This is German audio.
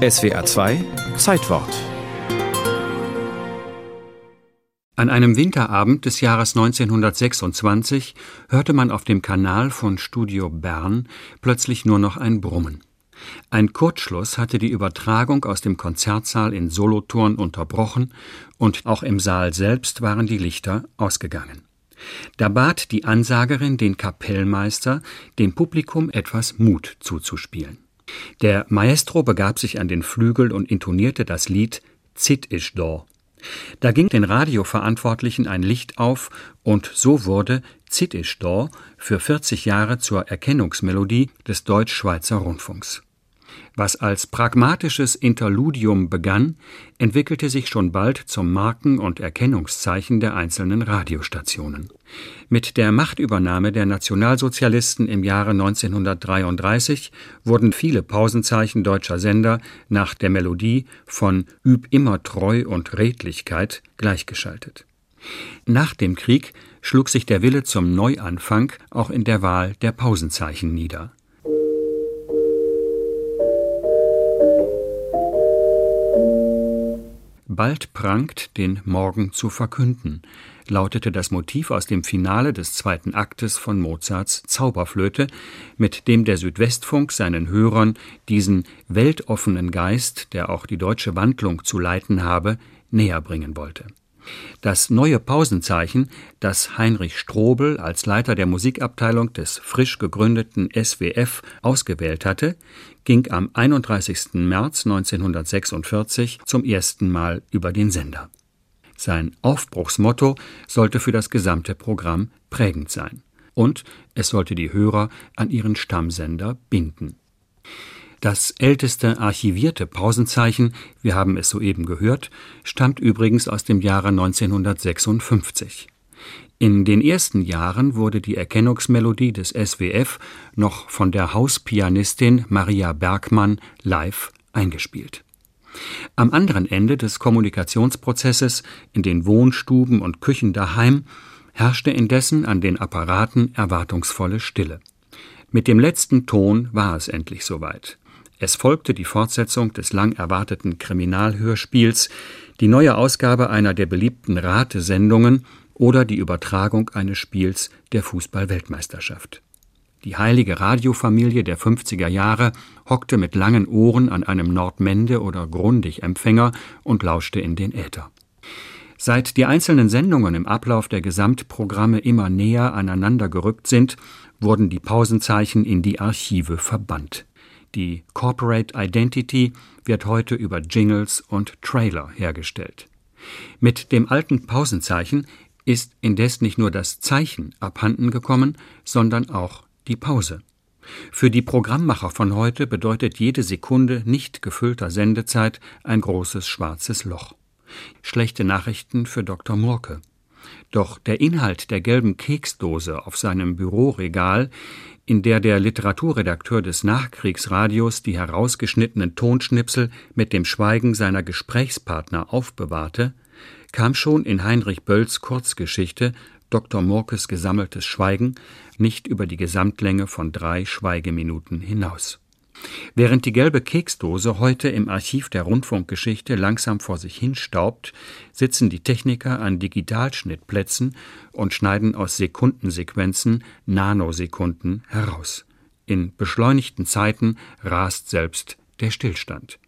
SWR 2 Zeitwort An einem Winterabend des Jahres 1926 hörte man auf dem Kanal von Studio Bern plötzlich nur noch ein Brummen. Ein Kurzschluss hatte die Übertragung aus dem Konzertsaal in Solothurn unterbrochen und auch im Saal selbst waren die Lichter ausgegangen. Da bat die Ansagerin den Kapellmeister, dem Publikum etwas Mut zuzuspielen. Der Maestro begab sich an den Flügel und intonierte das Lied Zit isch do. Da ging den Radioverantwortlichen ein Licht auf und so wurde Zit isch do für 40 Jahre zur Erkennungsmelodie des Deutsch-Schweizer Rundfunks. Was als pragmatisches Interludium begann, entwickelte sich schon bald zum Marken- und Erkennungszeichen der einzelnen Radiostationen. Mit der Machtübernahme der Nationalsozialisten im Jahre 1933 wurden viele Pausenzeichen deutscher Sender nach der Melodie von Üb immer Treu und Redlichkeit gleichgeschaltet. Nach dem Krieg schlug sich der Wille zum Neuanfang auch in der Wahl der Pausenzeichen nieder. Bald prangt, den Morgen zu verkünden, lautete das Motiv aus dem Finale des zweiten Aktes von Mozarts Zauberflöte, mit dem der Südwestfunk seinen Hörern diesen weltoffenen Geist, der auch die deutsche Wandlung zu leiten habe, näher bringen wollte das neue Pausenzeichen, das Heinrich Strobel als Leiter der Musikabteilung des frisch gegründeten SWF ausgewählt hatte, ging am 31. März 1946 zum ersten Mal über den Sender. Sein Aufbruchsmotto sollte für das gesamte Programm prägend sein. Und es sollte die Hörer an ihren Stammsender binden. Das älteste archivierte Pausenzeichen, wir haben es soeben gehört, stammt übrigens aus dem Jahre 1956. In den ersten Jahren wurde die Erkennungsmelodie des SWF noch von der Hauspianistin Maria Bergmann live eingespielt. Am anderen Ende des Kommunikationsprozesses, in den Wohnstuben und Küchen daheim, herrschte indessen an den Apparaten erwartungsvolle Stille. Mit dem letzten Ton war es endlich soweit. Es folgte die Fortsetzung des lang erwarteten Kriminalhörspiels, die neue Ausgabe einer der beliebten Ratesendungen oder die Übertragung eines Spiels der Fußball-Weltmeisterschaft. Die heilige Radiofamilie der 50er Jahre hockte mit langen Ohren an einem Nordmende oder Grundig-Empfänger und lauschte in den Äther. Seit die einzelnen Sendungen im Ablauf der Gesamtprogramme immer näher aneinander gerückt sind, wurden die Pausenzeichen in die Archive verbannt. Die Corporate Identity wird heute über Jingles und Trailer hergestellt. Mit dem alten Pausenzeichen ist indes nicht nur das Zeichen abhanden gekommen, sondern auch die Pause. Für die Programmmacher von heute bedeutet jede Sekunde nicht gefüllter Sendezeit ein großes schwarzes Loch. Schlechte Nachrichten für Dr. Murke. Doch der Inhalt der gelben Keksdose auf seinem Büroregal in der der Literaturredakteur des Nachkriegsradios die herausgeschnittenen Tonschnipsel mit dem Schweigen seiner Gesprächspartner aufbewahrte, kam schon in Heinrich Bölls Kurzgeschichte Dr. Murkes gesammeltes Schweigen nicht über die Gesamtlänge von drei Schweigeminuten hinaus Während die gelbe Keksdose heute im Archiv der Rundfunkgeschichte langsam vor sich hinstaubt, sitzen die Techniker an Digitalschnittplätzen und schneiden aus Sekundensequenzen Nanosekunden heraus. In beschleunigten Zeiten rast selbst der Stillstand